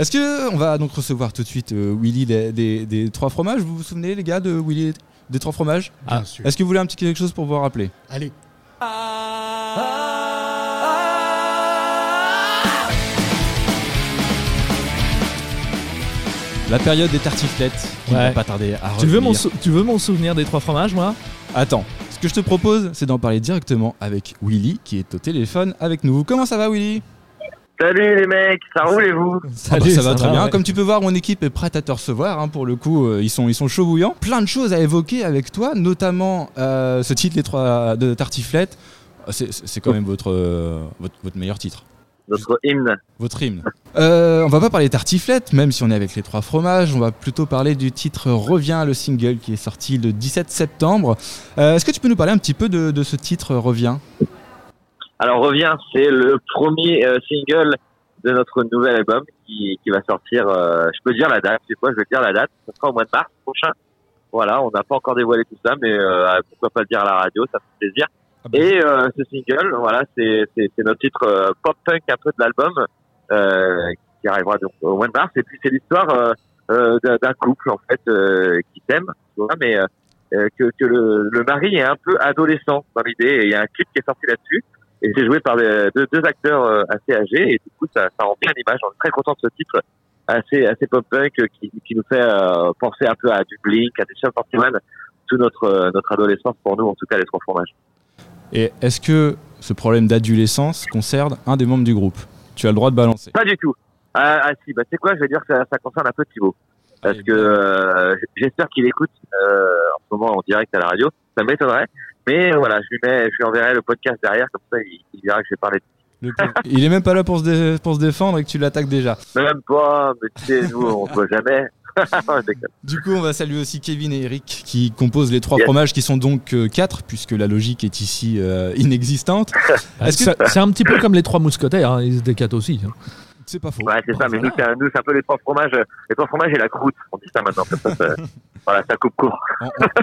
Est-ce que on va donc recevoir tout de suite euh, Willy des, des- des trois fromages? Vous vous souvenez les gars de Willy des trois fromages? Bien sûr. Est-ce que vous voulez un petit quelque chose pour vous rappeler? Allez. La période des tartiflettes qui Ouais. va pas tarder à Tu veux, mon sou- tu veux mon souvenir des trois fromages, moi? Attends, ce que je te propose, c'est d'en parler directement avec Willy qui est au téléphone avec nous. Comment ça va Willy? Salut les mecs, ça roule et vous Ah bah, Salut, ça va très bien. ouais. Comme tu peux voir, mon équipe est prête à te recevoir. hein, pour le coup, euh, ils sont ils sont chauds bouillants. Plein de choses à évoquer avec toi, notamment euh, ce titre les trois de tartiflettes. C'est c'est quand même votre, euh, votre votre meilleur titre. Notre hymne. Votre hymne. Euh, on va pas parler tartiflette, même si on est avec les trois fromages. On va plutôt parler du titre Reviens, le single qui est sorti le 17 septembre. Euh, Est-ce que tu peux nous parler un petit peu de, de ce titre Reviens? Alors Reviens, c'est le premier euh, single de notre nouvel album qui, qui va sortir. euh, je peux dire la date, c'est quoi? Je vais dire la date. Ce sera au mois de mars prochain. Voilà, on n'a pas encore dévoilé tout ça, mais euh, pourquoi pas le dire à la radio, ça fait plaisir. Ah bah. Et euh, ce single, voilà, c'est notre titre euh, pop punk un peu de l'album euh, qui arrivera donc au mois de mars. Et puis c'est l'histoire euh, euh, d'un couple en fait euh, qui s'aime, mais euh, euh, que, que le, le mari est un peu adolescent dans l'idée. Il y a un clip qui est sorti là-dessus. Et c'est joué par deux, deux acteurs euh, assez âgés. Et du coup, ça, ça rend bien l'image. On est très content de ce titre assez, assez pop-punk euh, qui, qui nous fait euh, penser un peu à du Blink, à des 41, tout notre, notre adolescence pour nous, en tout cas les trois fromages. Et est-ce que ce problème d'adolescence concerne un des membres du groupe? Tu as le droit de balancer. Pas du tout. Ah, ah si, bah c'est quoi Je vais dire que ça, ça concerne un peu Thibaut. Parce Allez, que euh, j'espère qu'il écoute euh, en ce moment en direct à la radio. Ça m'étonnerait. Mais voilà, je lui mets, je lui enverrai le podcast derrière, comme ça il, il verra que j'ai parlé. Pauvre. Il est même pas là pour se, dé- pour se défendre et que tu l'attaques déjà. Même pas, mais tu sais, nous on se voit jamais. Du coup, on va saluer aussi Kevin et Eric qui composent les trois Yes. fromages qui sont donc euh, quatre puisque la logique est ici euh, inexistante. Que- C'est un petit peu comme les trois mousquetaires, hein, ils étaient quatre aussi. hein. C'est pas faux. Ouais, c'est ça, mais nous c'est un, peu les trois fromages, les trois fromages et la croûte. On dit ça maintenant, comme ça, ça- voilà, ça coupe court.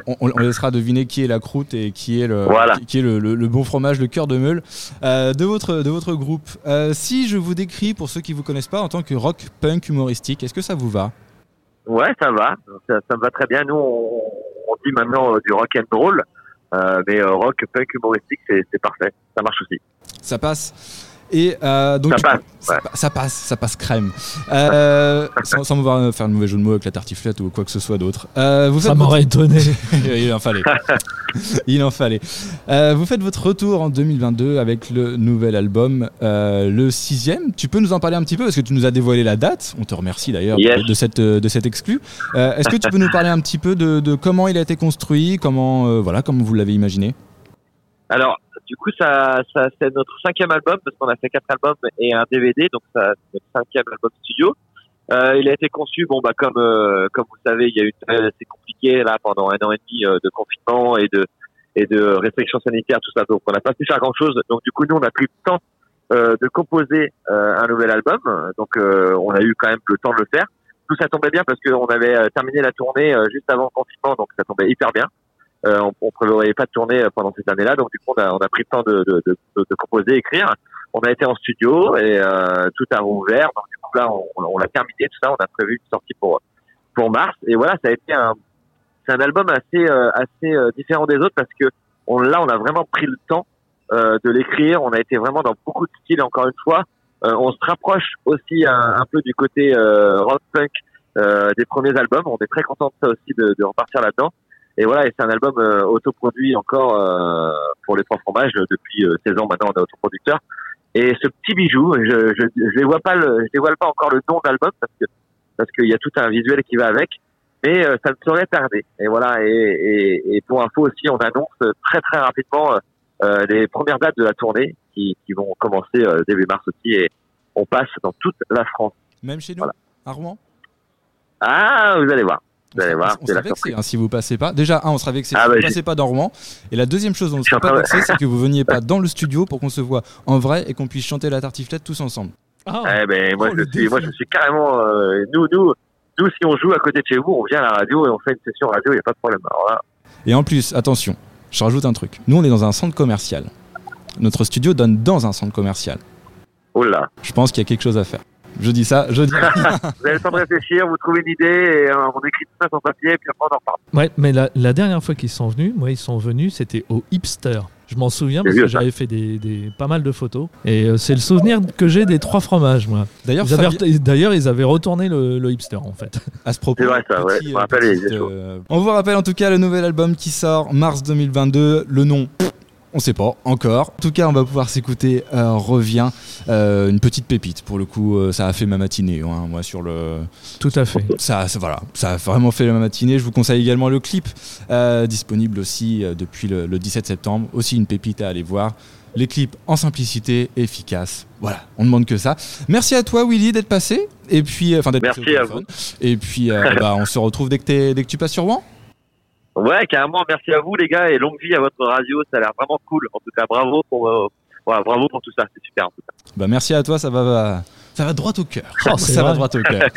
On, on- on laissera deviner qui est la croûte et qui est le, Voilà. qui, qui est le, le- le bon fromage, le cœur de meule euh, de, votre, de votre groupe. Euh, si je vous décris, pour ceux qui vous connaissent pas, en tant que rock punk humoristique, est-ce que ça vous va? Ouais, ça va, ça, ça me va très bien. Nous, on, on dit maintenant euh, du rock and roll, mais rock, punk, humoristique, c'est parfait. Ça marche aussi. Ça passe. Et euh, donc Ça passe, coup, ça, ouais. ça passe, ça passe crème. Euh, sans, sans vouloir faire un mauvais jeu de mots avec la tartiflette ou quoi que ce soit d'autre. Euh, vous Ça faites m'aurait étonné. Il en fallait. Il en fallait. Euh, vous faites votre retour en 2022 avec le nouvel album, euh, le sixième. Tu peux nous en parler un petit peu parce que tu nous as dévoilé la date. On te remercie d'ailleurs Yes. de, cette euh, de cet exclu. Euh, Est-ce que tu peux nous parler un petit peu de, de comment il a été construit, comment euh, voilà, comment vous l'avez imaginé? Alors, du coup, ça, ça c'est notre cinquième album parce qu'on a fait quatre albums et un DVD, donc ça, c'est notre cinquième album studio. Euh, il a été conçu, bon bah comme euh, comme vous savez, il y a eu une période assez là pendant un an et demi euh, de confinement et de et de restrictions sanitaires, tout ça. Donc on n'a pas pu faire grand chose. Donc du coup, nous on a pris le temps euh, de composer euh, un nouvel album. Donc euh, on a eu quand même le temps de le faire. Tout ça tombait bien parce qu'on avait terminé la tournée juste avant le confinement, donc ça tombait hyper bien. Euh, on, on prévoyait pas de tourner euh, pendant cette année-là, donc du coup on a, on a pris le temps de, de, de, de, composer, écrire. On a été en studio et euh, tout a rouvert. Donc du coup là on, l'a terminé tout ça. On a prévu une sortie pour pour mars et voilà ça a été un c'est un album assez euh, assez euh, différent des autres parce que on là on a vraiment pris le temps euh, de l'écrire. On a été vraiment dans beaucoup de styles encore une fois. On se rapproche aussi un, peu du côté rock punk des premiers albums. On est très content de ça aussi de, de repartir là-dedans. Et voilà, et c'est un album euh, autoproduit encore euh, pour les trois fromages depuis euh, 16 ans maintenant on est autoproducteur. Et ce petit bijou, je je, je les vois pas le, je dévoile pas encore le nom d'album parce que parce qu'il y a tout un visuel qui va avec, mais euh, ça ne saurait tarder. Et voilà, et, et, et pour info aussi, on annonce très très rapidement euh, euh, les premières dates de la tournée qui, qui vont commencer euh, début mars aussi et on passe dans toute la France. Même chez nous, Voilà. à Rouen? Ah, vous allez voir. Vous allez On voir, sera- on vexé hein, si vous passez pas. Déjà, un, on sera vexé Ah si bah, vous passez pas dans Rouen. Et la deuxième chose, on ne Je suis sera en pas vexé, c'est que vous veniez pas dans le studio pour qu'on se voit en vrai et qu'on puisse chanter la tartiflette tous ensemble. Ah, Eh ben, moi, Oh, je suis, moi, défi. je suis carrément, euh, nous, nous, nous, si on joue à côté de chez vous, on vient à la radio et on fait une session radio, il n'y a pas de problème. Alors là, Et en plus, attention, je rajoute un truc. Nous, on est dans un centre commercial. Notre studio donne dans un centre commercial. oh là. Je pense qu'il y a quelque chose à faire. Je dis ça, je dis. vous avez le temps de réfléchir, vous trouvez une idée et euh, on écrit tout ça sur papier et puis après on en reparle. Ouais, mais la, la dernière fois qu'ils sont venus, moi, ils sont venus, c'était au Hipster. Je m'en souviens parce que j'avais fait des, des- pas mal de photos. Et euh, c'est le souvenir que j'ai des trois fromages, moi. D'ailleurs, Ils avaient D'ailleurs, ils avaient retourné le, le hipster, en fait. à ce propos. C'est vrai, ça, ouais, petite, des choses. euh, on vous rappelle en tout cas le nouvel album qui sort mars 2022. Le nom, pff, on sait pas encore. En tout cas, on va pouvoir s'écouter euh, Revient, euh, une petite pépite. Pour le coup, euh, ça a fait ma matinée, hein, moi sur le. Tout à fait. Ça, ça- voilà, ça a vraiment fait ma matinée. Je vous conseille également le clip, euh, disponible aussi euh, depuis le, le 17 septembre. Aussi une pépite à aller voir. Les clips en simplicité, efficace. Voilà, on demande que ça. Merci à toi, Willy, d'être passé. Et puis, euh, enfin, d'être Merci passé au à téléphone. Et puis, euh, bah, on se retrouve dès que, dès que tu passes sur Rouen. Ouais, carrément, merci à vous les gars et longue vie à votre radio, ça a l'air vraiment cool. En tout cas, bravo pour, euh, voilà, bravo pour tout ça, c'est super en tout cas. Bah merci à toi, ça va, ça va droit au cœur. Oh, c'est ça va droit au cœur.